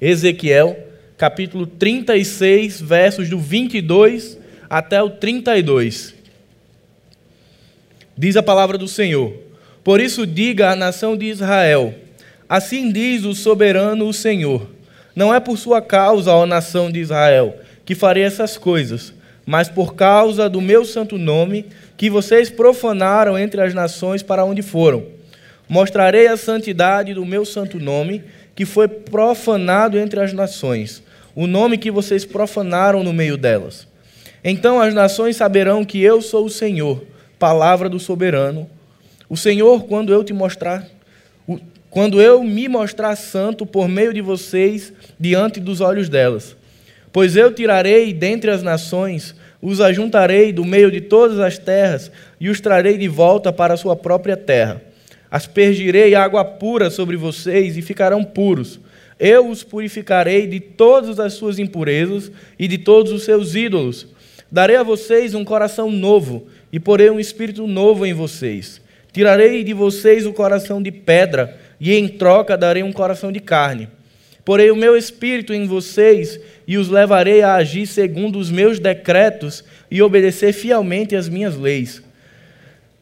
Ezequiel, capítulo 36, versos do 22 até o 32. Diz a palavra do Senhor: Por isso diga à nação de Israel: Assim diz o soberano o Senhor: Não é por sua causa, ó nação de Israel, que farei essas coisas, mas por causa do meu santo nome, que vocês profanaram entre as nações para onde foram. Mostrarei a santidade do meu santo nome, que foi profanado entre as nações, o nome que vocês profanaram no meio delas. Então as nações saberão que eu sou o Senhor palavra do soberano. O Senhor, quando eu te mostrar, quando eu me mostrar santo por meio de vocês diante dos olhos delas. Pois eu tirarei dentre as nações, os ajuntarei do meio de todas as terras e os trarei de volta para a sua própria terra. Aspergirei água pura sobre vocês e ficarão puros. Eu os purificarei de todas as suas impurezas e de todos os seus ídolos. Darei a vocês um coração novo e porei um espírito novo em vocês. Tirarei de vocês o coração de pedra, e em troca darei um coração de carne. Porei o meu espírito em vocês e os levarei a agir segundo os meus decretos e obedecer fielmente às minhas leis.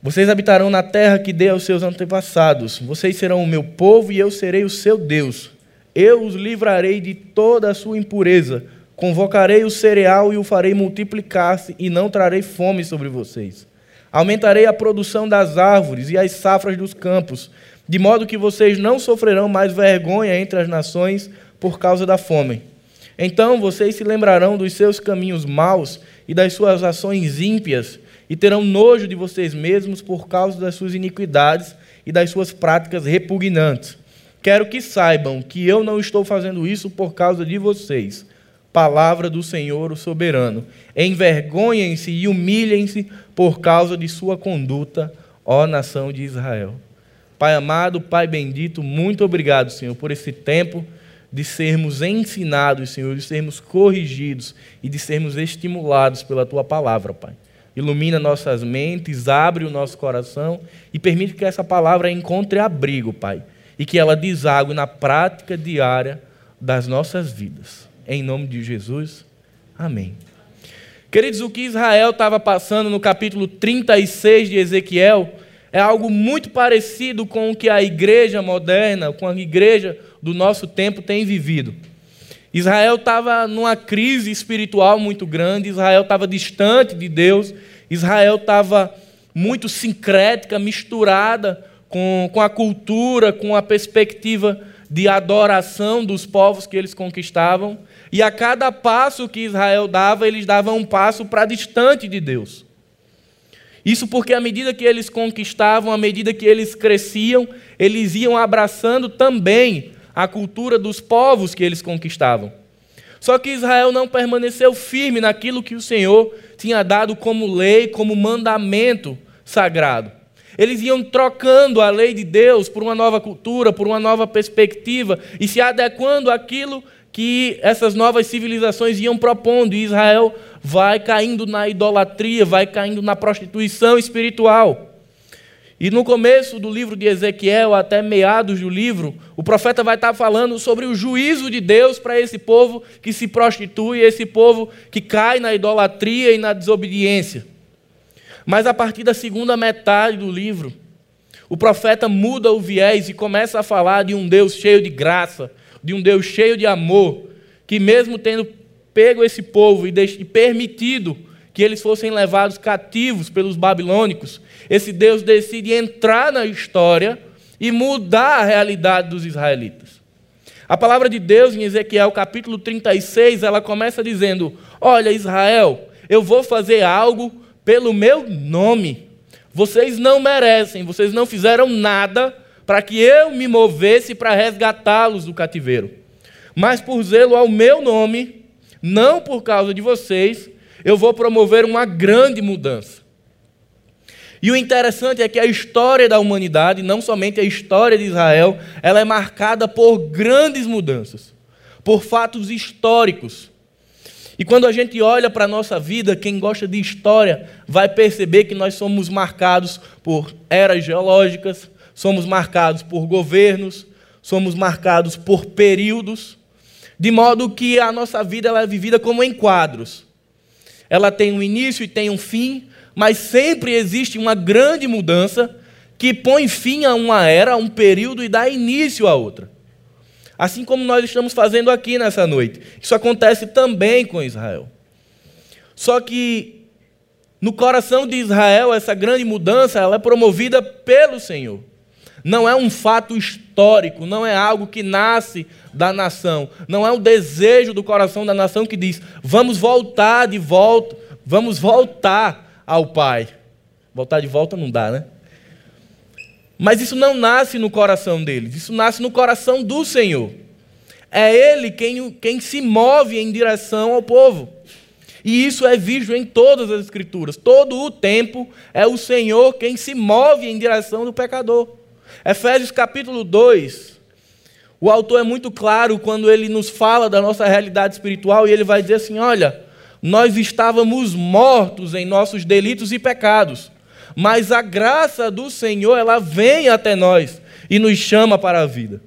Vocês habitarão na terra que dei aos seus antepassados. Vocês serão o meu povo e eu serei o seu Deus. Eu os livrarei de toda a sua impureza Convocarei o cereal e o farei multiplicar-se, e não trarei fome sobre vocês. Aumentarei a produção das árvores e as safras dos campos, de modo que vocês não sofrerão mais vergonha entre as nações por causa da fome. Então vocês se lembrarão dos seus caminhos maus e das suas ações ímpias, e terão nojo de vocês mesmos por causa das suas iniquidades e das suas práticas repugnantes. Quero que saibam que eu não estou fazendo isso por causa de vocês palavra do Senhor, o soberano. Envergonhem-se e humilhem-se por causa de sua conduta, ó nação de Israel. Pai amado, Pai bendito, muito obrigado, Senhor, por esse tempo de sermos ensinados, Senhor, de sermos corrigidos e de sermos estimulados pela tua palavra, Pai. Ilumina nossas mentes, abre o nosso coração e permite que essa palavra encontre abrigo, Pai, e que ela desague na prática diária das nossas vidas. Em nome de Jesus. Amém. Queridos, o que Israel estava passando no capítulo 36 de Ezequiel é algo muito parecido com o que a igreja moderna, com a igreja do nosso tempo tem vivido. Israel estava numa crise espiritual muito grande, Israel estava distante de Deus, Israel estava muito sincrética, misturada com, com a cultura, com a perspectiva de adoração dos povos que eles conquistavam. E a cada passo que Israel dava, eles davam um passo para distante de Deus. Isso porque, à medida que eles conquistavam, à medida que eles cresciam, eles iam abraçando também a cultura dos povos que eles conquistavam. Só que Israel não permaneceu firme naquilo que o Senhor tinha dado como lei, como mandamento sagrado. Eles iam trocando a lei de Deus por uma nova cultura, por uma nova perspectiva e se adequando àquilo que essas novas civilizações iam propondo, e Israel vai caindo na idolatria, vai caindo na prostituição espiritual. E no começo do livro de Ezequiel, até meados do livro, o profeta vai estar falando sobre o juízo de Deus para esse povo que se prostitui, esse povo que cai na idolatria e na desobediência. Mas a partir da segunda metade do livro, o profeta muda o viés e começa a falar de um Deus cheio de graça, de um Deus cheio de amor, que mesmo tendo pego esse povo e permitido que eles fossem levados cativos pelos babilônicos, esse Deus decide entrar na história e mudar a realidade dos israelitas. A palavra de Deus em Ezequiel capítulo 36, ela começa dizendo: Olha, Israel, eu vou fazer algo pelo meu nome. Vocês não merecem, vocês não fizeram nada para que eu me movesse para resgatá-los do cativeiro. Mas por zelo ao meu nome, não por causa de vocês, eu vou promover uma grande mudança. E o interessante é que a história da humanidade, não somente a história de Israel, ela é marcada por grandes mudanças, por fatos históricos. E quando a gente olha para a nossa vida, quem gosta de história vai perceber que nós somos marcados por eras geológicas, somos marcados por governos, somos marcados por períodos. de modo que a nossa vida ela é vivida como em quadros. Ela tem um início e tem um fim, mas sempre existe uma grande mudança que põe fim a uma era, a um período e dá início a outra. Assim como nós estamos fazendo aqui nessa noite. Isso acontece também com Israel. Só que no coração de Israel, essa grande mudança ela é promovida pelo Senhor. Não é um fato histórico, não é algo que nasce da nação, não é o desejo do coração da nação que diz: vamos voltar de volta, vamos voltar ao Pai. Voltar de volta não dá, né? Mas isso não nasce no coração deles, isso nasce no coração do Senhor. É Ele quem, quem se move em direção ao povo. E isso é visto em todas as Escrituras. Todo o tempo é o Senhor quem se move em direção do pecador. Efésios capítulo 2. O autor é muito claro quando ele nos fala da nossa realidade espiritual e ele vai dizer assim: olha, nós estávamos mortos em nossos delitos e pecados mas a graça do Senhor, ela vem até nós e nos chama para a vida.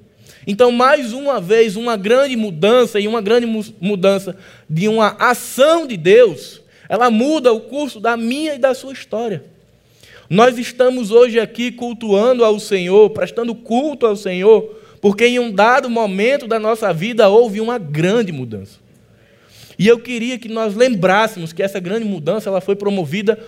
Então, mais uma vez, uma grande mudança e uma grande mudança de uma ação de Deus, ela muda o curso da minha e da sua história. Nós estamos hoje aqui cultuando ao Senhor, prestando culto ao Senhor, porque em um dado momento da nossa vida houve uma grande mudança. E eu queria que nós lembrássemos que essa grande mudança ela foi promovida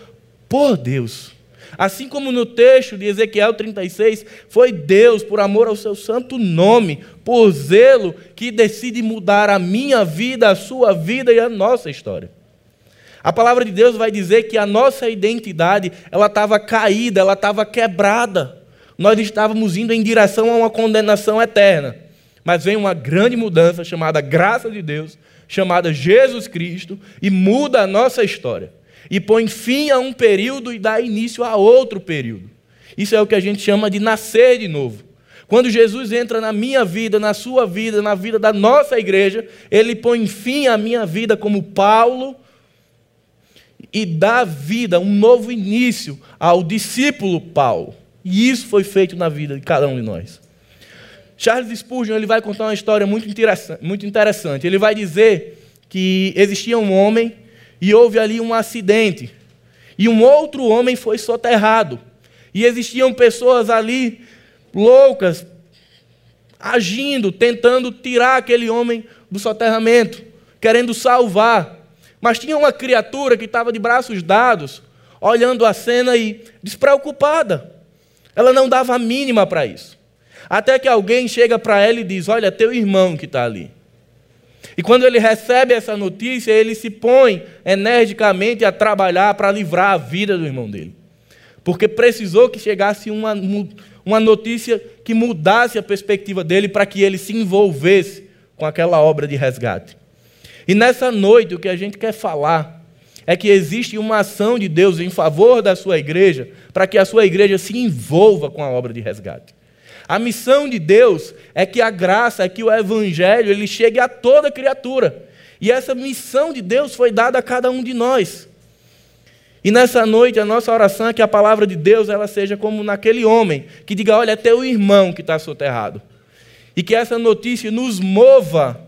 por Deus. Assim como no texto de Ezequiel 36, foi Deus, por amor ao seu santo nome, por zelo, que decide mudar a minha vida, a sua vida e a nossa história. A palavra de Deus vai dizer que a nossa identidade, ela estava caída, ela estava quebrada. Nós estávamos indo em direção a uma condenação eterna. Mas vem uma grande mudança chamada graça de Deus, chamada Jesus Cristo, e muda a nossa história e põe fim a um período e dá início a outro período. Isso é o que a gente chama de nascer de novo. Quando Jesus entra na minha vida, na sua vida, na vida da nossa igreja, ele põe fim à minha vida como Paulo e dá vida, um novo início ao discípulo Paulo. E isso foi feito na vida de cada um de nós. Charles Spurgeon ele vai contar uma história muito interessante. Ele vai dizer que existia um homem e houve ali um acidente. E um outro homem foi soterrado. E existiam pessoas ali loucas, agindo, tentando tirar aquele homem do soterramento, querendo salvar. Mas tinha uma criatura que estava de braços dados, olhando a cena e despreocupada. Ela não dava a mínima para isso. Até que alguém chega para ela e diz: Olha, teu irmão que está ali. E quando ele recebe essa notícia, ele se põe energicamente a trabalhar para livrar a vida do irmão dele. Porque precisou que chegasse uma, uma notícia que mudasse a perspectiva dele para que ele se envolvesse com aquela obra de resgate. E nessa noite, o que a gente quer falar é que existe uma ação de Deus em favor da sua igreja, para que a sua igreja se envolva com a obra de resgate. A missão de Deus é que a graça, é que o evangelho, ele chegue a toda criatura. E essa missão de Deus foi dada a cada um de nós. E nessa noite a nossa oração é que a palavra de Deus ela seja como naquele homem que diga: olha, é teu irmão que está soterrado. E que essa notícia nos mova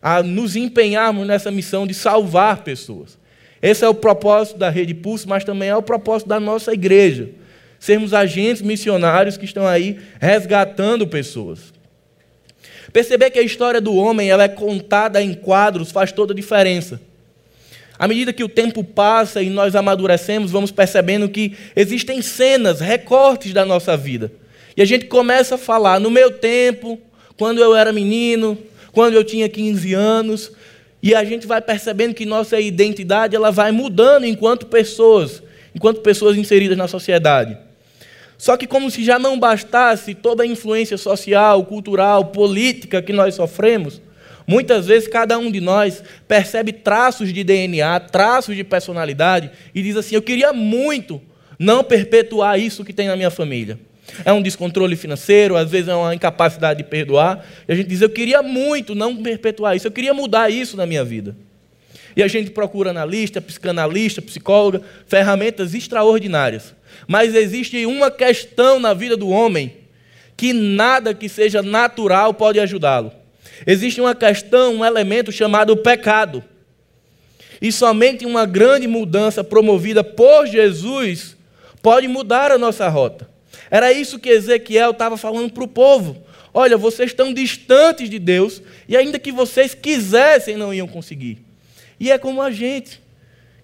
a nos empenharmos nessa missão de salvar pessoas. Esse é o propósito da Rede Pulso, mas também é o propósito da nossa igreja sermos agentes missionários que estão aí resgatando pessoas. Perceber que a história do homem ela é contada em quadros faz toda a diferença. À medida que o tempo passa e nós amadurecemos, vamos percebendo que existem cenas, recortes da nossa vida. E a gente começa a falar: no meu tempo, quando eu era menino, quando eu tinha 15 anos, e a gente vai percebendo que nossa identidade ela vai mudando enquanto pessoas, enquanto pessoas inseridas na sociedade. Só que, como se já não bastasse toda a influência social, cultural, política que nós sofremos, muitas vezes cada um de nós percebe traços de DNA, traços de personalidade e diz assim: Eu queria muito não perpetuar isso que tem na minha família. É um descontrole financeiro, às vezes é uma incapacidade de perdoar. E a gente diz: Eu queria muito não perpetuar isso, eu queria mudar isso na minha vida. E a gente procura analista, psicanalista, psicóloga, ferramentas extraordinárias. Mas existe uma questão na vida do homem que nada que seja natural pode ajudá-lo. Existe uma questão, um elemento chamado pecado. E somente uma grande mudança promovida por Jesus pode mudar a nossa rota. Era isso que Ezequiel estava falando para o povo. Olha, vocês estão distantes de Deus e ainda que vocês quisessem, não iam conseguir. E é como a gente,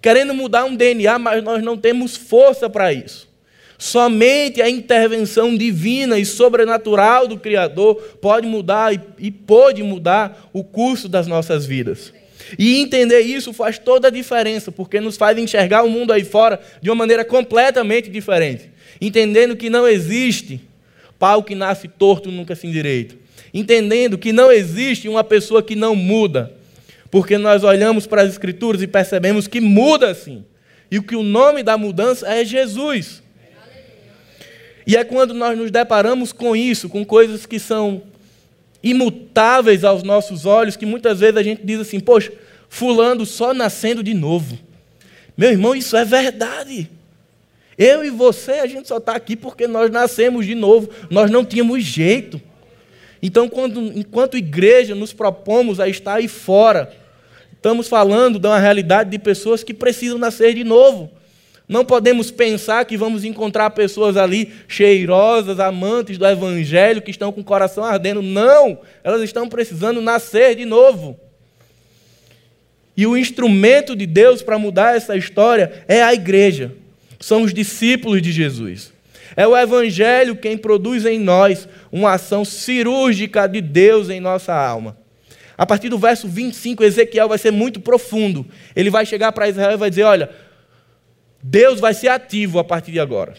querendo mudar um DNA, mas nós não temos força para isso. Somente a intervenção divina e sobrenatural do Criador pode mudar e, e pode mudar o curso das nossas vidas. E entender isso faz toda a diferença, porque nos faz enxergar o mundo aí fora de uma maneira completamente diferente. Entendendo que não existe pau que nasce torto nunca se endireita. Entendendo que não existe uma pessoa que não muda. Porque nós olhamos para as Escrituras e percebemos que muda sim. E que o nome da mudança é Jesus. E é quando nós nos deparamos com isso, com coisas que são imutáveis aos nossos olhos, que muitas vezes a gente diz assim: Poxa, Fulano só nascendo de novo. Meu irmão, isso é verdade. Eu e você, a gente só está aqui porque nós nascemos de novo, nós não tínhamos jeito. Então, quando, enquanto igreja, nos propomos a estar aí fora, estamos falando de uma realidade de pessoas que precisam nascer de novo. Não podemos pensar que vamos encontrar pessoas ali cheirosas, amantes do Evangelho, que estão com o coração ardendo. Não! Elas estão precisando nascer de novo. E o instrumento de Deus para mudar essa história é a igreja. São os discípulos de Jesus. É o Evangelho quem produz em nós uma ação cirúrgica de Deus em nossa alma. A partir do verso 25, Ezequiel vai ser muito profundo. Ele vai chegar para Israel e vai dizer: Olha, Deus vai ser ativo a partir de agora.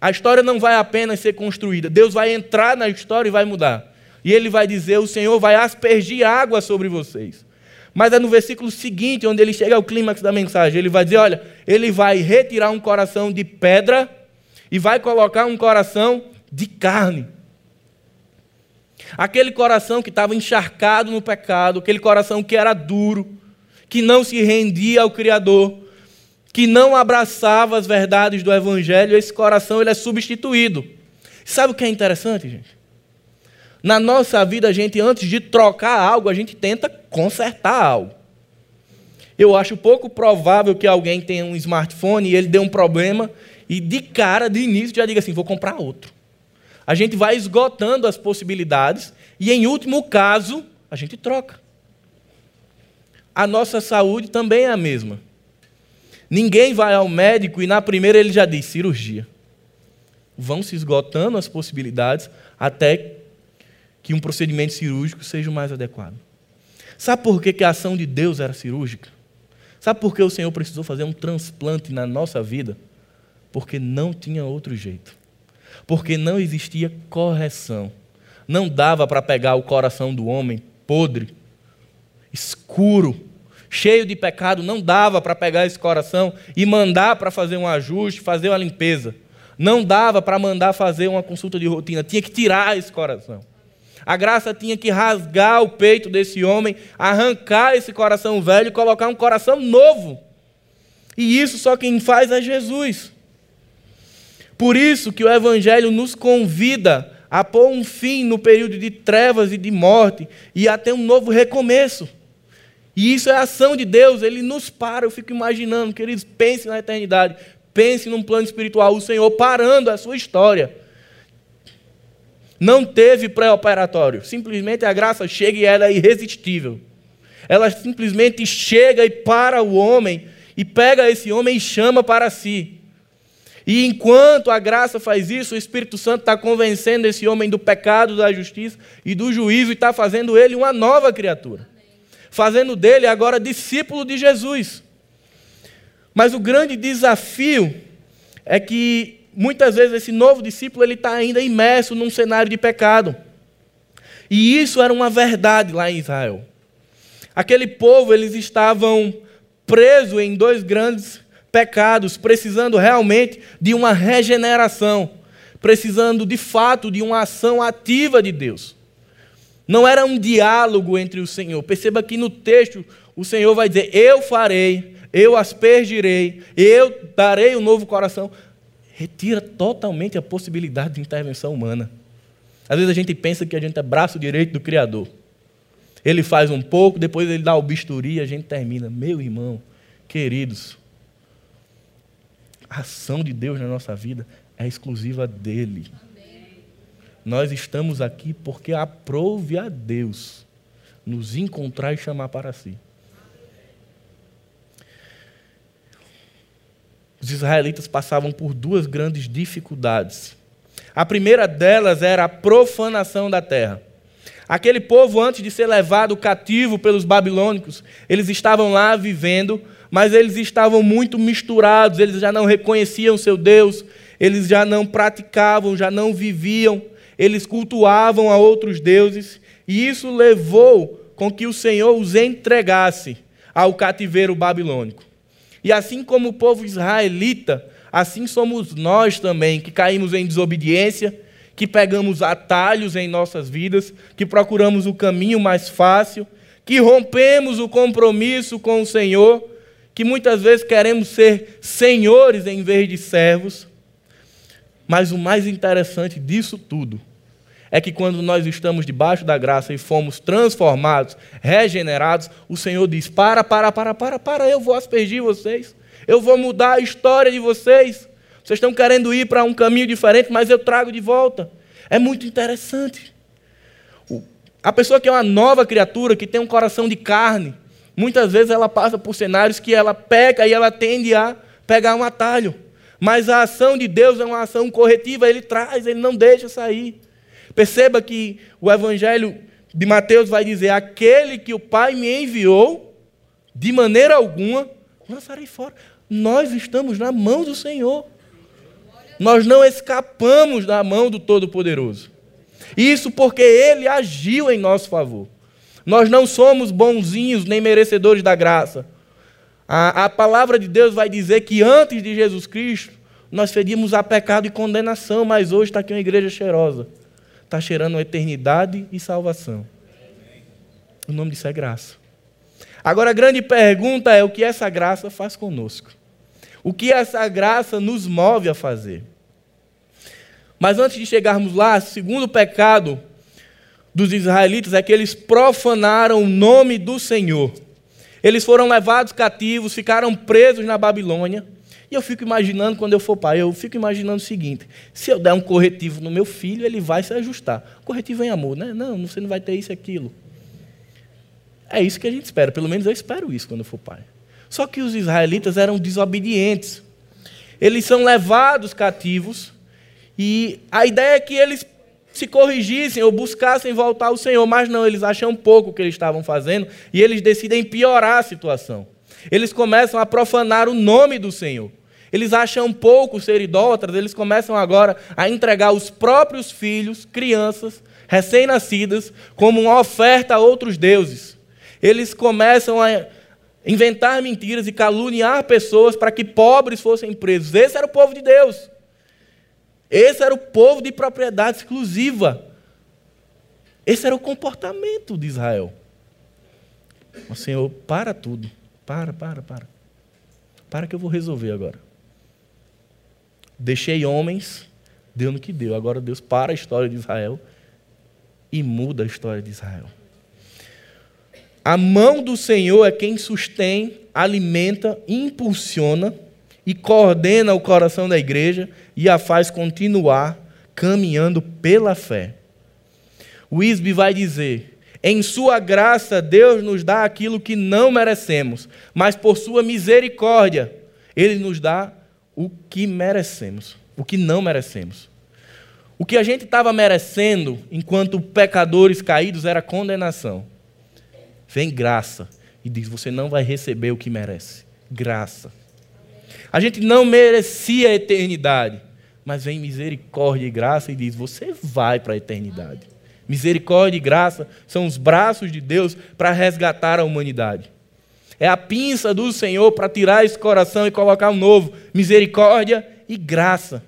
A história não vai apenas ser construída, Deus vai entrar na história e vai mudar. E ele vai dizer: O Senhor vai aspergir água sobre vocês. Mas é no versículo seguinte, onde ele chega ao clímax da mensagem, ele vai dizer: Olha, ele vai retirar um coração de pedra e vai colocar um coração de carne. Aquele coração que estava encharcado no pecado, aquele coração que era duro, que não se rendia ao Criador, que não abraçava as verdades do Evangelho, esse coração ele é substituído. Sabe o que é interessante, gente? Na nossa vida, a gente, antes de trocar algo, a gente tenta consertar algo. Eu acho pouco provável que alguém tenha um smartphone e ele dê um problema e de cara, de início, já diga assim: vou comprar outro. A gente vai esgotando as possibilidades e, em último caso, a gente troca. A nossa saúde também é a mesma. Ninguém vai ao médico e na primeira ele já diz cirurgia. Vão se esgotando as possibilidades até que um procedimento cirúrgico seja o mais adequado. Sabe por que, a ação de Deus era cirúrgica? Sabe por que o Senhor precisou fazer um transplante na nossa vida? Porque não tinha outro jeito. Porque não existia correção. Não dava para pegar o coração do homem podre, escuro, cheio de pecado, não dava para pegar esse coração e mandar para fazer um ajuste, fazer uma limpeza. Não dava para mandar fazer uma consulta de rotina, tinha que tirar esse coração. A graça tinha que rasgar o peito desse homem, arrancar esse coração velho e colocar um coração novo. E isso só quem faz é Jesus. Por isso que o Evangelho nos convida a pôr um fim no período de trevas e de morte e a ter um novo recomeço. E isso é a ação de Deus, ele nos para. Eu fico imaginando, queridos, pense na eternidade, pense num plano espiritual, o Senhor parando a sua história. Não teve pré-operatório, simplesmente a graça chega e ela é irresistível. Ela simplesmente chega e para o homem e pega esse homem e chama para si. E enquanto a graça faz isso, o Espírito Santo está convencendo esse homem do pecado, da justiça e do juízo e está fazendo ele uma nova criatura fazendo dele agora discípulo de Jesus. Mas o grande desafio é que muitas vezes esse novo discípulo ele está ainda imerso num cenário de pecado. E isso era uma verdade lá em Israel. Aquele povo eles estavam presos em dois grandes pecados, precisando realmente de uma regeneração, precisando de fato de uma ação ativa de Deus. Não era um diálogo entre o Senhor. Perceba que no texto o Senhor vai dizer: Eu farei, eu aspergirei, eu darei um novo coração. Retira totalmente a possibilidade de intervenção humana. Às vezes a gente pensa que a gente é braço direito do Criador. Ele faz um pouco, depois ele dá o bisturi e a gente termina. Meu irmão, queridos, a ação de Deus na nossa vida é exclusiva dele. Nós estamos aqui porque aprove a Deus nos encontrar e chamar para si. Os israelitas passavam por duas grandes dificuldades. A primeira delas era a profanação da terra. Aquele povo, antes de ser levado cativo pelos babilônicos, eles estavam lá vivendo, mas eles estavam muito misturados, eles já não reconheciam seu Deus, eles já não praticavam, já não viviam, eles cultuavam a outros deuses, e isso levou com que o Senhor os entregasse ao cativeiro babilônico. E assim como o povo israelita, assim somos nós também, que caímos em desobediência, que pegamos atalhos em nossas vidas, que procuramos o caminho mais fácil, que rompemos o compromisso com o Senhor, que muitas vezes queremos ser senhores em vez de servos. Mas o mais interessante disso tudo é que quando nós estamos debaixo da graça e fomos transformados, regenerados, o Senhor diz: para, para, para, para, para, eu vou aspergir vocês, eu vou mudar a história de vocês. Vocês estão querendo ir para um caminho diferente, mas eu trago de volta. É muito interessante. A pessoa que é uma nova criatura, que tem um coração de carne, muitas vezes ela passa por cenários que ela peca e ela tende a pegar um atalho. Mas a ação de Deus é uma ação corretiva, ele traz, ele não deixa sair. Perceba que o Evangelho de Mateus vai dizer: aquele que o Pai me enviou, de maneira alguma, lançarei fora. Nós estamos na mão do Senhor. Nós não escapamos da mão do Todo-Poderoso. Isso porque Ele agiu em nosso favor. Nós não somos bonzinhos nem merecedores da graça. A, a palavra de Deus vai dizer que antes de Jesus Cristo, nós fedíamos a pecado e condenação, mas hoje está aqui uma igreja cheirosa está cheirando eternidade e salvação. O nome disso é graça. Agora a grande pergunta é o que essa graça faz conosco. O que essa graça nos move a fazer. Mas antes de chegarmos lá, segundo pecado dos israelitas é que eles profanaram o nome do Senhor. Eles foram levados cativos, ficaram presos na Babilônia. E eu fico imaginando, quando eu for pai, eu fico imaginando o seguinte: se eu der um corretivo no meu filho, ele vai se ajustar. Corretivo em amor, né? Não, você não vai ter isso e aquilo. É isso que a gente espera, pelo menos eu espero isso quando eu for pai. Só que os israelitas eram desobedientes. Eles são levados cativos e a ideia é que eles se corrigissem ou buscassem voltar ao Senhor, mas não, eles acham pouco o que eles estavam fazendo e eles decidem piorar a situação. Eles começam a profanar o nome do Senhor. Eles acham pouco ser idólatras, eles começam agora a entregar os próprios filhos, crianças, recém-nascidas, como uma oferta a outros deuses. Eles começam a inventar mentiras e caluniar pessoas para que pobres fossem presos. Esse era o povo de Deus. Esse era o povo de propriedade exclusiva. Esse era o comportamento de Israel. O Senhor, para tudo. Para, para, para. Para que eu vou resolver agora. Deixei homens, deu no que deu. Agora Deus para a história de Israel e muda a história de Israel. A mão do Senhor é quem sustém, alimenta, impulsiona e coordena o coração da igreja e a faz continuar caminhando pela fé. O Isbe vai dizer: em Sua graça, Deus nos dá aquilo que não merecemos, mas por Sua misericórdia, Ele nos dá o que merecemos, o que não merecemos. O que a gente estava merecendo enquanto pecadores caídos era condenação. Vem graça e diz: você não vai receber o que merece. Graça. A gente não merecia a eternidade, mas vem misericórdia e graça e diz: você vai para a eternidade. Misericórdia e graça são os braços de Deus para resgatar a humanidade. É a pinça do Senhor para tirar esse coração e colocar um novo. Misericórdia e graça.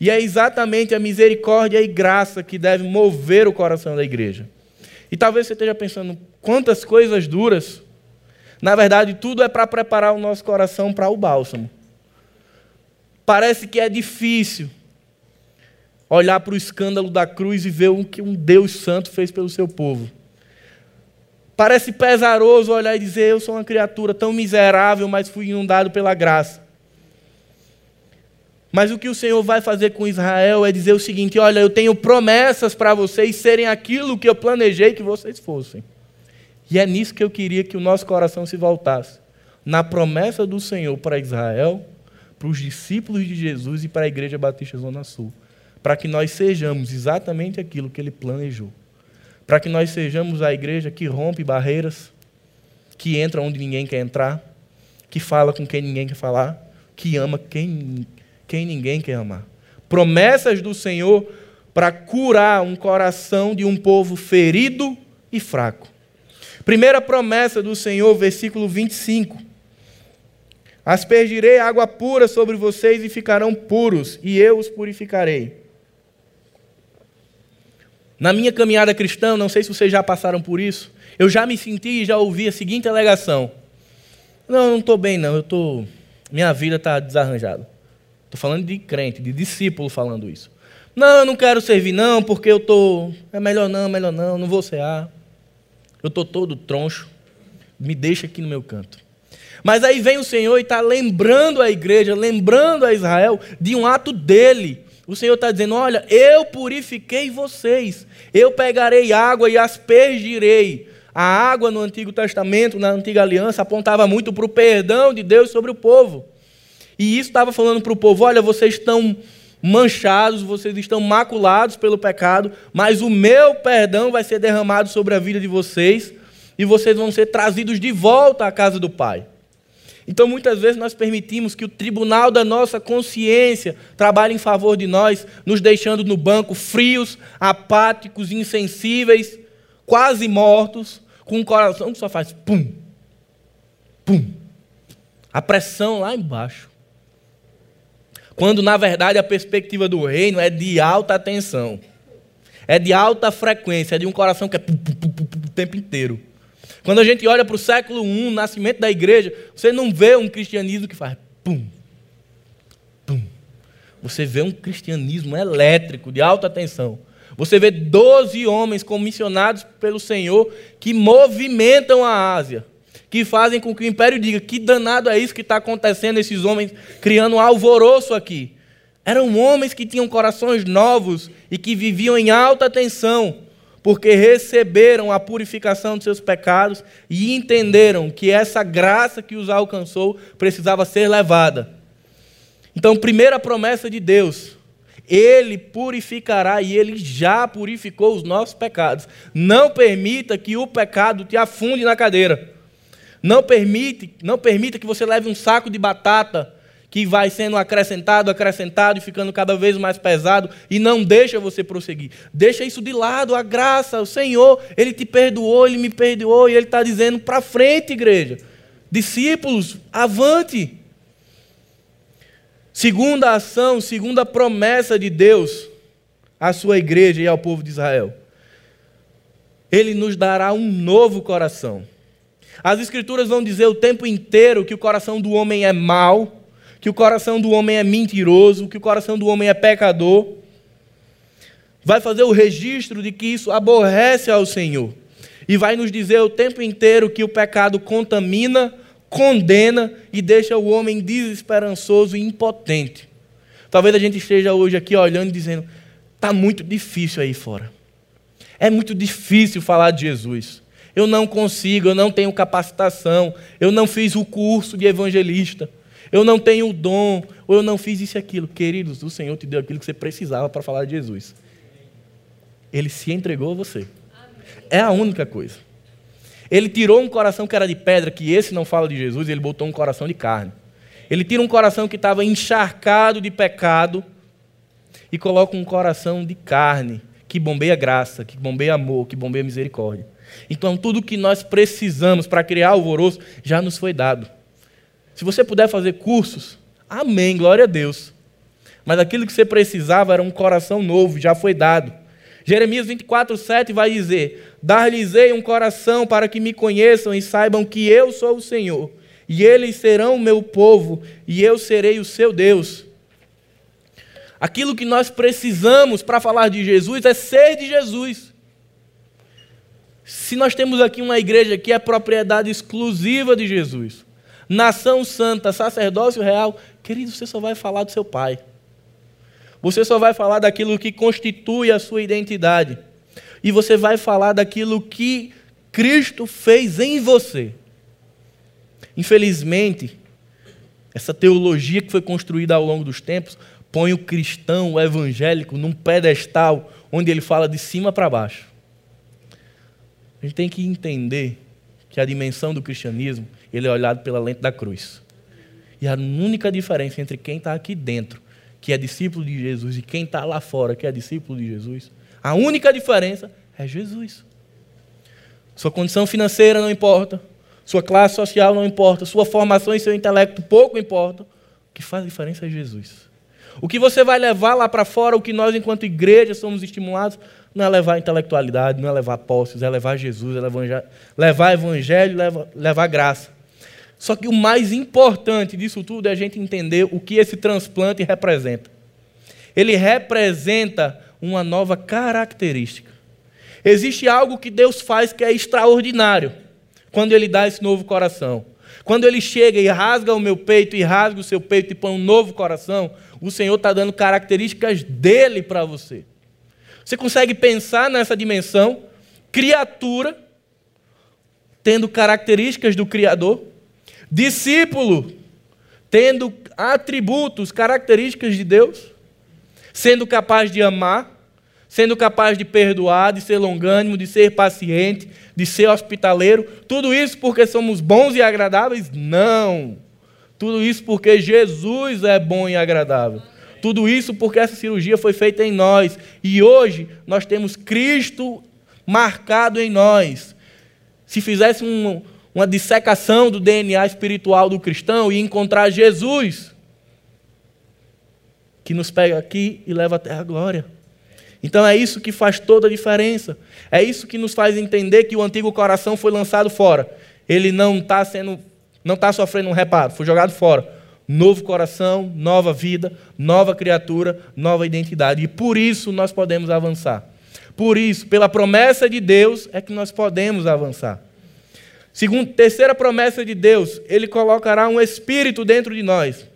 E é exatamente a misericórdia e graça que deve mover o coração da igreja. E talvez você esteja pensando, quantas coisas duras. Na verdade, tudo é para preparar o nosso coração para o bálsamo. Parece que é difícil olhar para o escândalo da cruz e ver o que um Deus santo fez pelo seu povo. Parece pesaroso olhar e dizer: Eu sou uma criatura tão miserável, mas fui inundado pela graça. Mas o que o Senhor vai fazer com Israel é dizer o seguinte: Olha, eu tenho promessas para vocês serem aquilo que eu planejei que vocês fossem. E é nisso que eu queria que o nosso coração se voltasse na promessa do Senhor para Israel, para os discípulos de Jesus e para a Igreja Batista Zona Sul. Para que nós sejamos exatamente aquilo que ele planejou para que nós sejamos a igreja que rompe barreiras, que entra onde ninguém quer entrar, que fala com quem ninguém quer falar, que ama quem, quem ninguém quer amar. Promessas do Senhor para curar um coração de um povo ferido e fraco. Primeira promessa do Senhor, versículo 25. Aspergirei água pura sobre vocês e ficarão puros, e eu os purificarei. Na minha caminhada cristã, não sei se vocês já passaram por isso, eu já me senti e já ouvi a seguinte alegação: Não, não estou bem, não, eu tô, minha vida está desarranjada. Estou falando de crente, de discípulo falando isso. Não, eu não quero servir, não, porque eu tô. É melhor não, melhor não, não vou cear. Eu estou todo troncho. Me deixa aqui no meu canto. Mas aí vem o Senhor e está lembrando a igreja, lembrando a Israel de um ato dele o Senhor está dizendo: Olha, eu purifiquei vocês, eu pegarei água e aspergirei. A água no Antigo Testamento, na Antiga Aliança, apontava muito para o perdão de Deus sobre o povo. E isso estava falando para o povo: olha, vocês estão manchados, vocês estão maculados pelo pecado, mas o meu perdão vai ser derramado sobre a vida de vocês e vocês vão ser trazidos de volta à casa do Pai. Então, muitas vezes, nós permitimos que o tribunal da nossa consciência trabalhe em favor de nós, nos deixando no banco frios, apáticos, insensíveis, quase mortos, com um coração que só faz pum, pum. A pressão lá embaixo. Quando, na verdade, a perspectiva do reino é de alta tensão, é de alta frequência, é de um coração que é pum, pum, pum, o tempo inteiro. Quando a gente olha para o século I, nascimento da igreja, você não vê um cristianismo que faz pum, pum. Você vê um cristianismo elétrico, de alta tensão. Você vê 12 homens comissionados pelo Senhor que movimentam a Ásia, que fazem com que o império diga: que danado é isso que está acontecendo, esses homens criando um alvoroço aqui. Eram homens que tinham corações novos e que viviam em alta tensão porque receberam a purificação dos seus pecados e entenderam que essa graça que os alcançou precisava ser levada. Então, primeira promessa de Deus, ele purificará e ele já purificou os nossos pecados. Não permita que o pecado te afunde na cadeira. Não permite, não permita que você leve um saco de batata que vai sendo acrescentado, acrescentado e ficando cada vez mais pesado e não deixa você prosseguir. Deixa isso de lado, a graça, o Senhor, Ele te perdoou, Ele me perdoou e Ele está dizendo para frente, igreja. Discípulos, avante. Segunda ação, segunda promessa de Deus à sua igreja e ao povo de Israel. Ele nos dará um novo coração. As Escrituras vão dizer o tempo inteiro que o coração do homem é mau, que o coração do homem é mentiroso, que o coração do homem é pecador. Vai fazer o registro de que isso aborrece ao Senhor. E vai nos dizer o tempo inteiro que o pecado contamina, condena e deixa o homem desesperançoso e impotente. Talvez a gente esteja hoje aqui olhando e dizendo: está muito difícil aí fora. É muito difícil falar de Jesus. Eu não consigo, eu não tenho capacitação, eu não fiz o curso de evangelista eu não tenho o dom, ou eu não fiz isso e aquilo. Queridos, o Senhor te deu aquilo que você precisava para falar de Jesus. Ele se entregou a você. É a única coisa. Ele tirou um coração que era de pedra, que esse não fala de Jesus, ele botou um coração de carne. Ele tira um coração que estava encharcado de pecado e coloca um coração de carne, que bombeia graça, que bombeia amor, que bombeia misericórdia. Então, tudo que nós precisamos para criar alvoroço já nos foi dado. Se você puder fazer cursos, amém, glória a Deus. Mas aquilo que você precisava era um coração novo, já foi dado. Jeremias 24, 7 vai dizer: Dar-lhes-ei um coração para que me conheçam e saibam que eu sou o Senhor, e eles serão o meu povo, e eu serei o seu Deus. Aquilo que nós precisamos para falar de Jesus é ser de Jesus. Se nós temos aqui uma igreja que é propriedade exclusiva de Jesus, nação santa, sacerdócio real, querido, você só vai falar do seu pai. Você só vai falar daquilo que constitui a sua identidade. E você vai falar daquilo que Cristo fez em você. Infelizmente, essa teologia que foi construída ao longo dos tempos põe o cristão, o evangélico, num pedestal onde ele fala de cima para baixo. A gente tem que entender que a dimensão do cristianismo ele é olhado pela lente da cruz. E a única diferença entre quem está aqui dentro, que é discípulo de Jesus, e quem está lá fora, que é discípulo de Jesus, a única diferença é Jesus. Sua condição financeira não importa, sua classe social não importa, sua formação e seu intelecto pouco importa. O que faz diferença é Jesus. O que você vai levar lá para fora, o que nós, enquanto igreja, somos estimulados, não é levar intelectualidade, não é levar posses, é levar Jesus, é levar evangelho, levar, levar graça. Só que o mais importante disso tudo é a gente entender o que esse transplante representa. Ele representa uma nova característica. Existe algo que Deus faz que é extraordinário quando Ele dá esse novo coração. Quando Ele chega e rasga o meu peito e rasga o seu peito e põe um novo coração, o Senhor está dando características dele para você. Você consegue pensar nessa dimensão? Criatura, tendo características do Criador. Discípulo, tendo atributos, características de Deus. Sendo capaz de amar sendo capaz de perdoar, de ser longânimo, de ser paciente, de ser hospitaleiro. Tudo isso porque somos bons e agradáveis? Não. Tudo isso porque Jesus é bom e agradável. Tudo isso porque essa cirurgia foi feita em nós. E hoje nós temos Cristo marcado em nós. Se fizesse um, uma dissecação do DNA espiritual do cristão e encontrar Jesus, que nos pega aqui e leva até a glória. Então é isso que faz toda a diferença. É isso que nos faz entender que o antigo coração foi lançado fora. Ele não está sendo, não está sofrendo um reparo, foi jogado fora. Novo coração, nova vida, nova criatura, nova identidade. E por isso nós podemos avançar. Por isso, pela promessa de Deus, é que nós podemos avançar. Segundo, terceira promessa de Deus, Ele colocará um espírito dentro de nós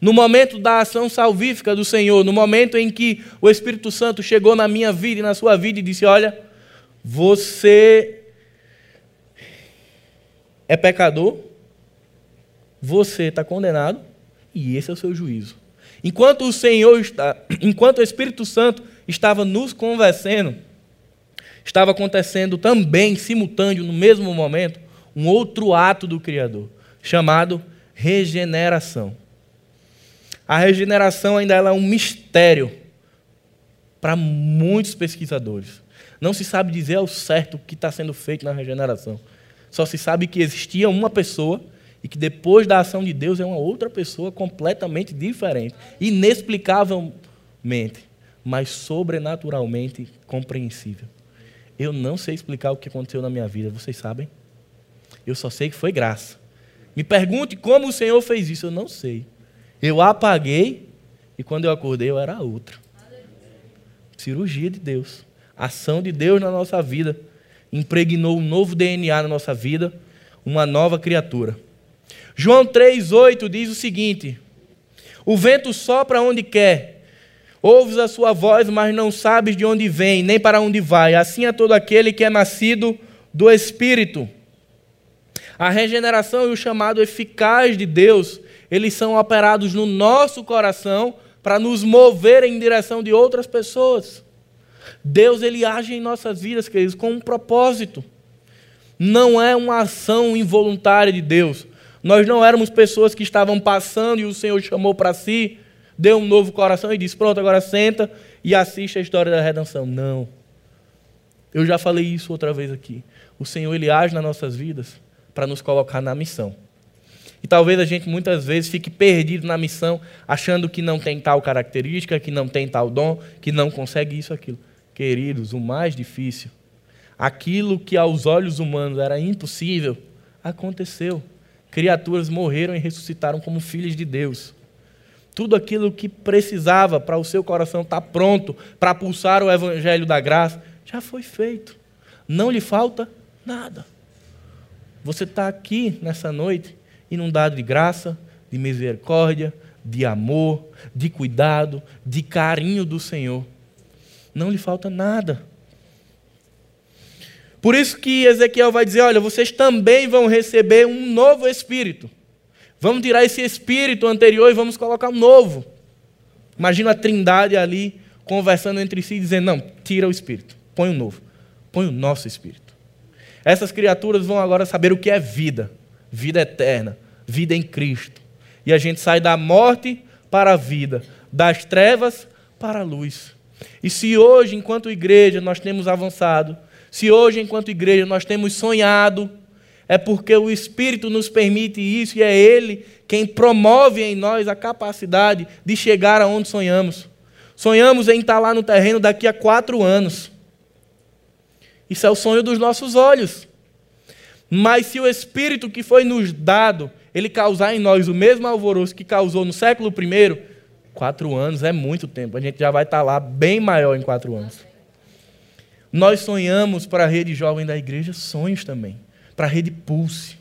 no momento da ação salvífica do Senhor, no momento em que o Espírito Santo chegou na minha vida e na sua vida e disse: Olha, você é pecador, você está condenado e esse é o seu juízo. Enquanto o Senhor está, enquanto o Espírito Santo estava nos convencendo, estava acontecendo também, simultâneo, no mesmo momento, um outro ato do Criador, chamado regeneração. A regeneração ainda é um mistério para muitos pesquisadores. Não se sabe dizer ao certo o que está sendo feito na regeneração. Só se sabe que existia uma pessoa e que depois da ação de Deus é uma outra pessoa completamente diferente, inexplicavelmente, mas sobrenaturalmente compreensível. Eu não sei explicar o que aconteceu na minha vida, vocês sabem? Eu só sei que foi graça. Me pergunte como o Senhor fez isso, eu não sei. Eu apaguei e quando eu acordei eu era outra. Cirurgia de Deus. Ação de Deus na nossa vida. Impregnou um novo DNA na nossa vida, uma nova criatura. João 3,8 diz o seguinte: O vento sopra onde quer, ouves a sua voz, mas não sabes de onde vem, nem para onde vai. Assim é todo aquele que é nascido do Espírito. A regeneração e o chamado eficaz de Deus eles são operados no nosso coração para nos mover em direção de outras pessoas. Deus ele age em nossas vidas, queridos, com um propósito. Não é uma ação involuntária de Deus. Nós não éramos pessoas que estavam passando e o Senhor chamou para si, deu um novo coração e disse: Pronto, agora senta e assiste a história da redenção. Não. Eu já falei isso outra vez aqui. O Senhor ele age nas nossas vidas para nos colocar na missão. E talvez a gente muitas vezes fique perdido na missão, achando que não tem tal característica, que não tem tal dom, que não consegue isso, aquilo. Queridos, o mais difícil, aquilo que aos olhos humanos era impossível, aconteceu. Criaturas morreram e ressuscitaram como filhos de Deus. Tudo aquilo que precisava para o seu coração estar pronto para pulsar o evangelho da graça, já foi feito. Não lhe falta nada. Você está aqui nessa noite inundado de graça, de misericórdia, de amor, de cuidado, de carinho do Senhor. Não lhe falta nada. Por isso que Ezequiel vai dizer: olha, vocês também vão receber um novo espírito. Vamos tirar esse espírito anterior e vamos colocar um novo. Imagina a trindade ali conversando entre si, dizendo: não, tira o espírito, põe um novo, põe o nosso espírito. Essas criaturas vão agora saber o que é vida, vida eterna, vida em Cristo. E a gente sai da morte para a vida, das trevas para a luz. E se hoje, enquanto igreja, nós temos avançado, se hoje, enquanto igreja, nós temos sonhado, é porque o Espírito nos permite isso e é Ele quem promove em nós a capacidade de chegar aonde sonhamos. Sonhamos em estar lá no terreno daqui a quatro anos. Isso é o sonho dos nossos olhos. Mas se o Espírito que foi nos dado, ele causar em nós o mesmo alvoroço que causou no século I, quatro anos é muito tempo. A gente já vai estar lá bem maior em quatro anos. Nós sonhamos para a rede jovem da igreja sonhos também, para a rede Pulse.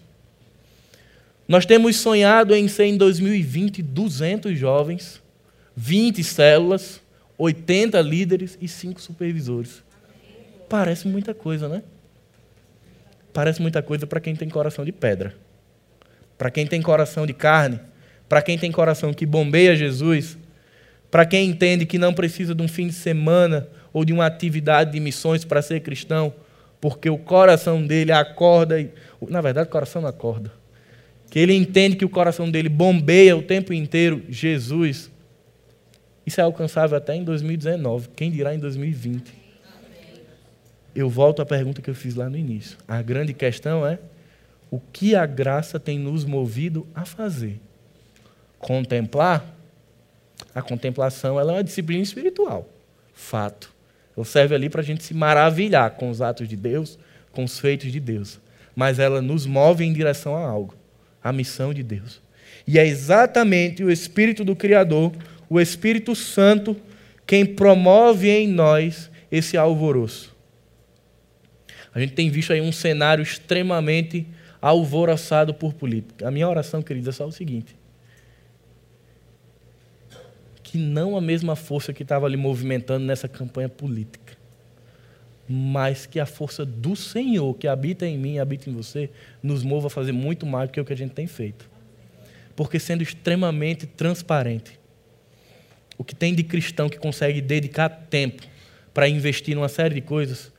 Nós temos sonhado em ser em 2020 200 jovens, 20 células, 80 líderes e 5 supervisores. Parece muita coisa, né? Parece muita coisa para quem tem coração de pedra. Para quem tem coração de carne, para quem tem coração que bombeia Jesus, para quem entende que não precisa de um fim de semana ou de uma atividade de missões para ser cristão, porque o coração dele acorda e na verdade o coração não acorda. Que ele entende que o coração dele bombeia o tempo inteiro Jesus. Isso é alcançável até em 2019, quem dirá em 2020. Eu volto à pergunta que eu fiz lá no início. A grande questão é o que a graça tem nos movido a fazer? Contemplar? A contemplação ela é uma disciplina espiritual. Fato. Ela serve ali para a gente se maravilhar com os atos de Deus, com os feitos de Deus. Mas ela nos move em direção a algo a missão de Deus. E é exatamente o Espírito do Criador, o Espírito Santo, quem promove em nós esse alvoroço. A gente tem visto aí um cenário extremamente alvoroçado por política. A minha oração, querida, é só o seguinte: que não a mesma força que estava ali movimentando nessa campanha política, mas que a força do Senhor que habita em mim, habita em você, nos mova a fazer muito mais do que o que a gente tem feito. Porque sendo extremamente transparente, o que tem de cristão que consegue dedicar tempo para investir numa série de coisas,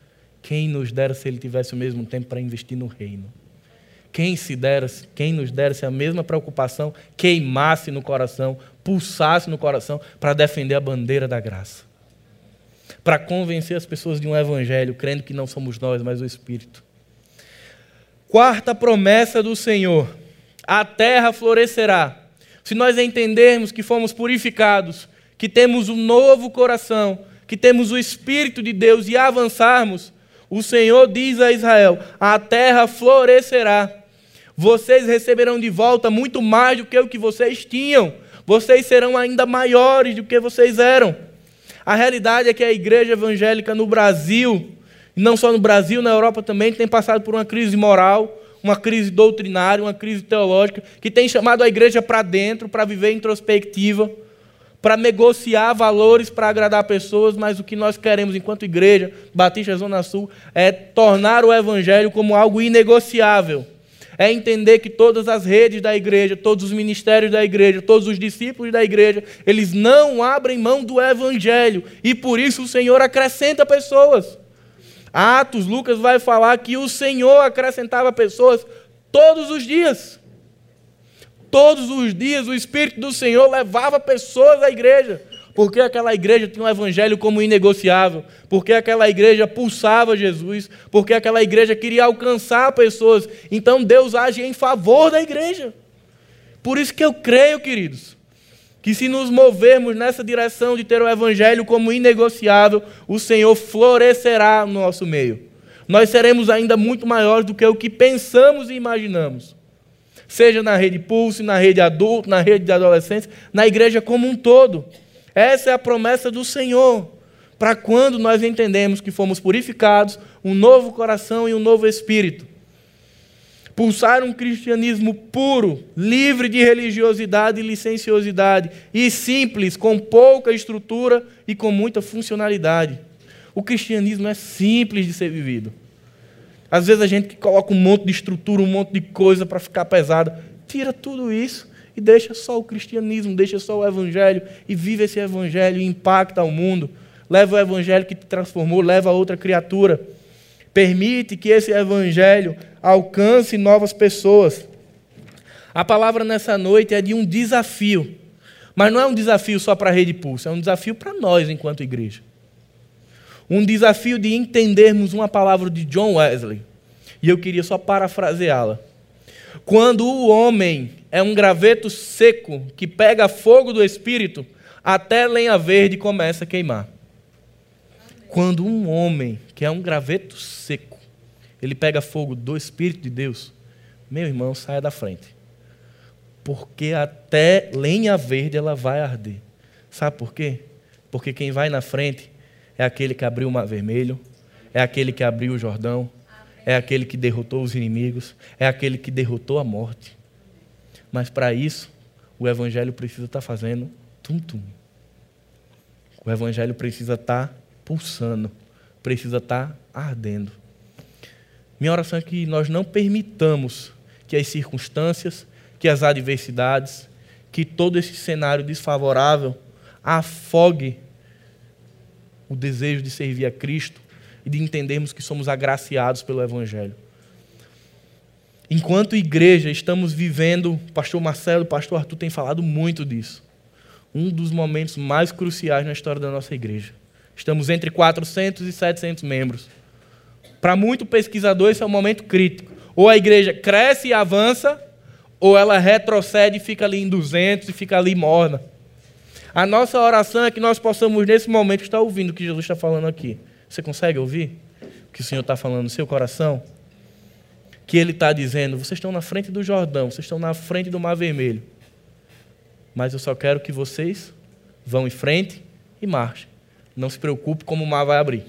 quem nos dera se ele tivesse o mesmo tempo para investir no reino? Quem se dera, quem nos dera se a mesma preocupação queimasse no coração, pulsasse no coração para defender a bandeira da graça? Para convencer as pessoas de um evangelho, crendo que não somos nós, mas o Espírito. Quarta promessa do Senhor: a terra florescerá. Se nós entendermos que fomos purificados, que temos um novo coração, que temos o Espírito de Deus e avançarmos, o Senhor diz a Israel: a terra florescerá. Vocês receberão de volta muito mais do que o que vocês tinham. Vocês serão ainda maiores do que vocês eram. A realidade é que a igreja evangélica no Brasil, e não só no Brasil, na Europa também, tem passado por uma crise moral, uma crise doutrinária, uma crise teológica, que tem chamado a igreja para dentro, para viver introspectiva para negociar valores para agradar pessoas, mas o que nós queremos enquanto igreja Batista Zona Sul é tornar o evangelho como algo inegociável. É entender que todas as redes da igreja, todos os ministérios da igreja, todos os discípulos da igreja, eles não abrem mão do evangelho e por isso o Senhor acrescenta pessoas. Atos, Lucas vai falar que o Senhor acrescentava pessoas todos os dias. Todos os dias o Espírito do Senhor levava pessoas à igreja, porque aquela igreja tinha um evangelho como inegociável, porque aquela igreja pulsava Jesus, porque aquela igreja queria alcançar pessoas. Então Deus age em favor da igreja. Por isso que eu creio, queridos, que se nos movermos nessa direção de ter o evangelho como inegociável, o Senhor florescerá no nosso meio. Nós seremos ainda muito maiores do que o que pensamos e imaginamos seja na rede Pulse, na rede adulto, na rede de adolescentes, na igreja como um todo. Essa é a promessa do Senhor. Para quando nós entendemos que fomos purificados, um novo coração e um novo espírito. Pulsar um cristianismo puro, livre de religiosidade e licenciosidade, e simples, com pouca estrutura e com muita funcionalidade. O cristianismo é simples de ser vivido. Às vezes a gente coloca um monte de estrutura, um monte de coisa para ficar pesada. Tira tudo isso e deixa só o cristianismo, deixa só o evangelho e vive esse evangelho e impacta o mundo. Leva o evangelho que te transformou, leva a outra criatura. Permite que esse evangelho alcance novas pessoas. A palavra nessa noite é de um desafio. Mas não é um desafio só para a Rede Pulso, é um desafio para nós enquanto igreja. Um desafio de entendermos uma palavra de John Wesley. E eu queria só parafraseá-la. Quando o homem é um graveto seco que pega fogo do espírito, até lenha verde começa a queimar. Quando um homem, que é um graveto seco, ele pega fogo do Espírito de Deus, meu irmão, saia da frente. Porque até lenha verde ela vai arder. Sabe por quê? Porque quem vai na frente é aquele que abriu o mar vermelho, é aquele que abriu o Jordão, é aquele que derrotou os inimigos, é aquele que derrotou a morte. Mas para isso, o Evangelho precisa estar tá fazendo tum-tum. O Evangelho precisa estar tá pulsando, precisa estar tá ardendo. Minha oração é que nós não permitamos que as circunstâncias, que as adversidades, que todo esse cenário desfavorável afogue o desejo de servir a Cristo e de entendermos que somos agraciados pelo Evangelho. Enquanto igreja, estamos vivendo, pastor Marcelo, pastor Arthur tem falado muito disso. Um dos momentos mais cruciais na história da nossa igreja. Estamos entre 400 e 700 membros. Para muito pesquisador, esse é um momento crítico. Ou a igreja cresce e avança, ou ela retrocede e fica ali em 200 e fica ali morna. A nossa oração é que nós possamos, nesse momento, estar ouvindo o que Jesus está falando aqui. Você consegue ouvir o que o Senhor está falando no seu coração? Que Ele está dizendo: vocês estão na frente do Jordão, vocês estão na frente do Mar Vermelho. Mas eu só quero que vocês vão em frente e marchem. Não se preocupe como o mar vai abrir.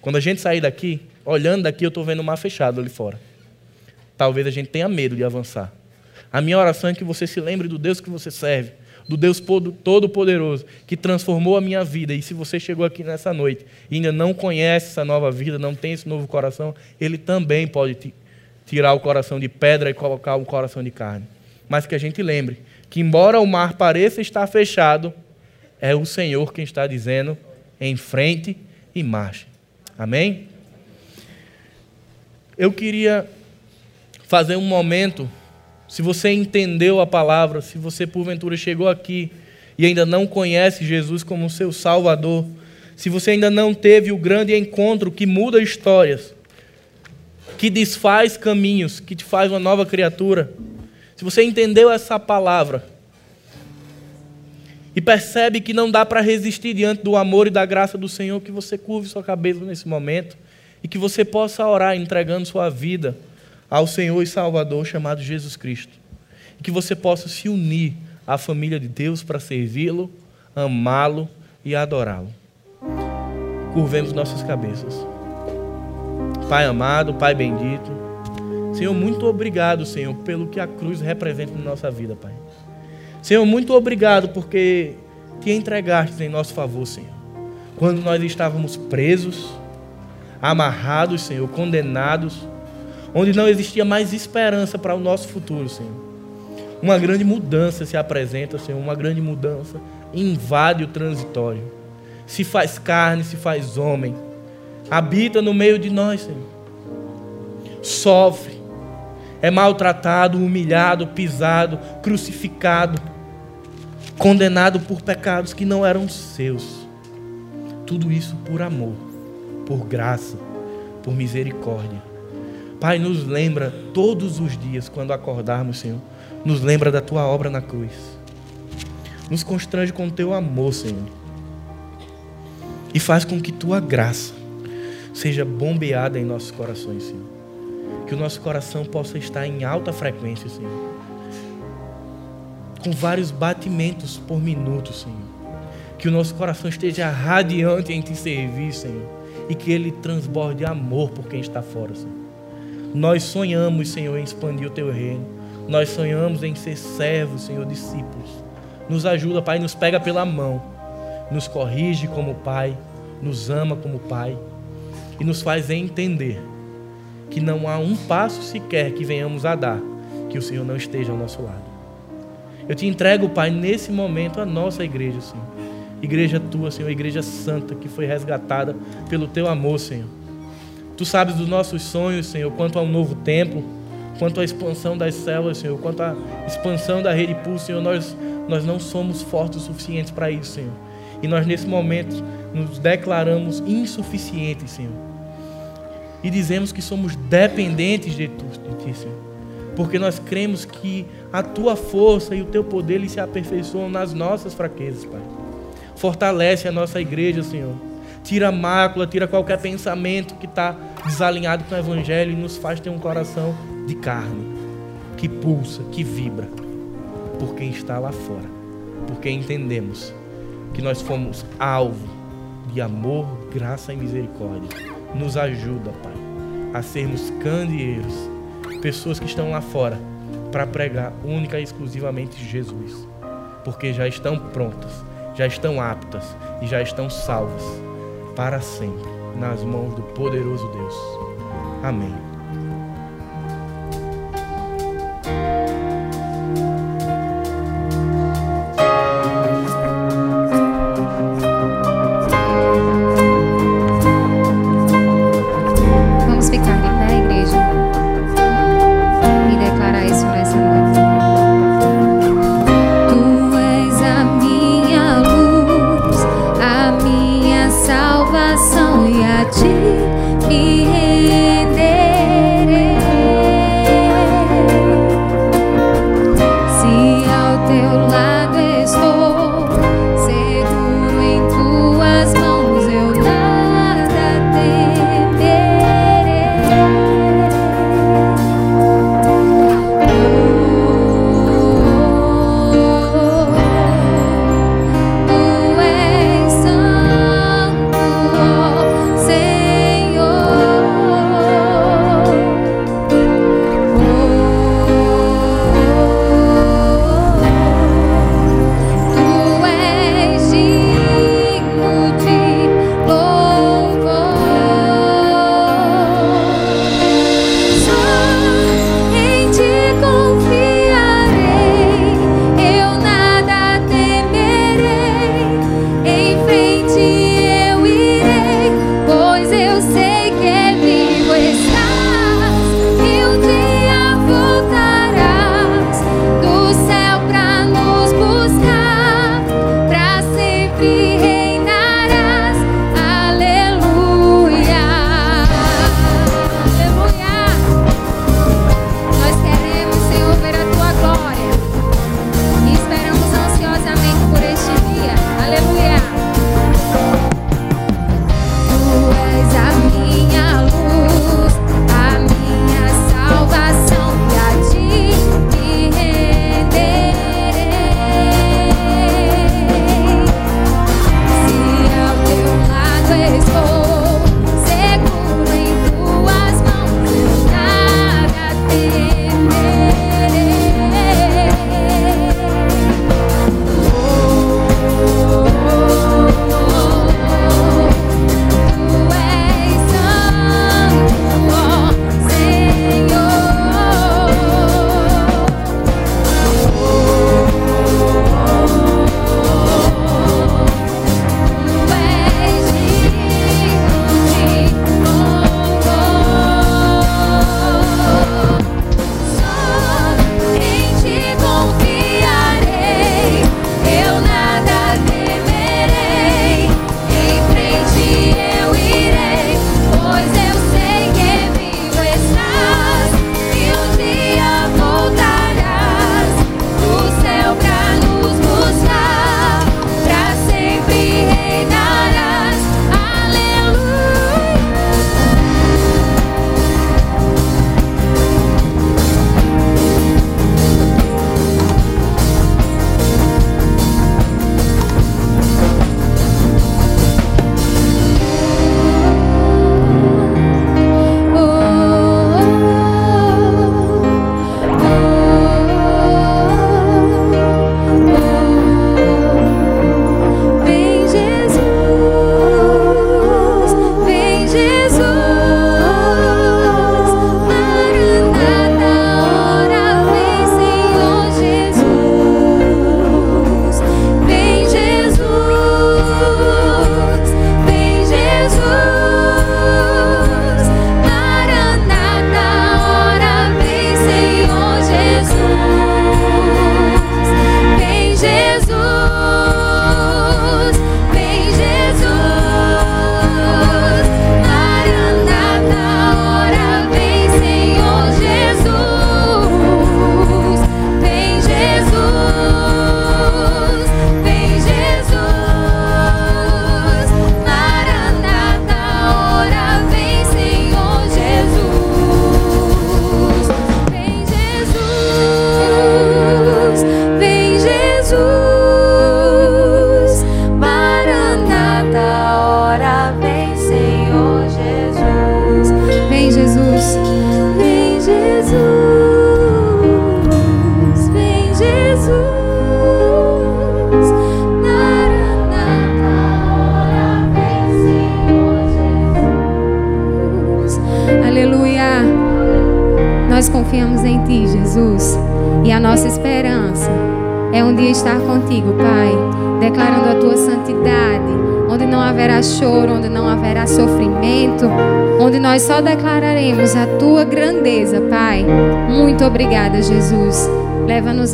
Quando a gente sair daqui, olhando daqui, eu estou vendo o mar fechado ali fora. Talvez a gente tenha medo de avançar. A minha oração é que você se lembre do Deus que você serve do Deus Todo-Poderoso, que transformou a minha vida. E se você chegou aqui nessa noite e ainda não conhece essa nova vida, não tem esse novo coração, Ele também pode tirar o coração de pedra e colocar um coração de carne. Mas que a gente lembre que, embora o mar pareça estar fechado, é o Senhor quem está dizendo em frente e marche. Amém? Eu queria fazer um momento se você entendeu a palavra, se você porventura chegou aqui e ainda não conhece Jesus como seu Salvador, se você ainda não teve o grande encontro que muda histórias, que desfaz caminhos, que te faz uma nova criatura, se você entendeu essa palavra e percebe que não dá para resistir diante do amor e da graça do Senhor, que você curve sua cabeça nesse momento e que você possa orar entregando sua vida ao Senhor e Salvador chamado Jesus Cristo. E que você possa se unir à família de Deus para servi-lo, amá-lo e adorá-lo. Curvemos nossas cabeças. Pai amado, Pai bendito, Senhor, muito obrigado, Senhor, pelo que a cruz representa na nossa vida, Pai. Senhor, muito obrigado porque te entregaste em nosso favor, Senhor. Quando nós estávamos presos, amarrados, Senhor, condenados, onde não existia mais esperança para o nosso futuro, Senhor. Uma grande mudança se apresenta, Senhor, uma grande mudança invade o transitório. Se faz carne, se faz homem. Habita no meio de nós, Senhor. Sofre. É maltratado, humilhado, pisado, crucificado, condenado por pecados que não eram seus. Tudo isso por amor, por graça, por misericórdia. Pai, nos lembra todos os dias, quando acordarmos, Senhor, nos lembra da tua obra na cruz. Nos constrange com o teu amor, Senhor. E faz com que tua graça seja bombeada em nossos corações, Senhor. Que o nosso coração possa estar em alta frequência, Senhor. Com vários batimentos por minuto, Senhor. Que o nosso coração esteja radiante em te servir, Senhor e que ele transborde amor por quem está fora, Senhor. Nós sonhamos, Senhor, em expandir o teu reino. Nós sonhamos em ser servos, Senhor, discípulos. Nos ajuda, Pai, nos pega pela mão, nos corrige como Pai, nos ama como Pai e nos faz entender que não há um passo sequer que venhamos a dar que o Senhor não esteja ao nosso lado. Eu te entrego, Pai, nesse momento a nossa igreja, Senhor. Igreja tua, Senhor, igreja santa que foi resgatada pelo teu amor, Senhor. Tu sabes dos nossos sonhos, Senhor, quanto ao novo templo, quanto à expansão das células, Senhor, quanto à expansão da rede pulso, Senhor, nós, nós não somos fortes o suficiente para isso, Senhor. E nós, nesse momento, nos declaramos insuficientes, Senhor. E dizemos que somos dependentes de, tu, de Ti, Senhor porque nós cremos que a tua força e o teu poder se aperfeiçoam nas nossas fraquezas, Pai. Fortalece a nossa igreja, Senhor. Tira a mácula, tira qualquer pensamento que está desalinhado com o Evangelho e nos faz ter um coração de carne, que pulsa, que vibra, por quem está lá fora, porque entendemos que nós fomos alvo de amor, graça e misericórdia. Nos ajuda, Pai, a sermos candeeiros pessoas que estão lá fora para pregar única e exclusivamente Jesus, porque já estão prontas, já estão aptas e já estão salvas para sempre nas mãos do poderoso Deus. Amém.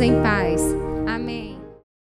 Em paz.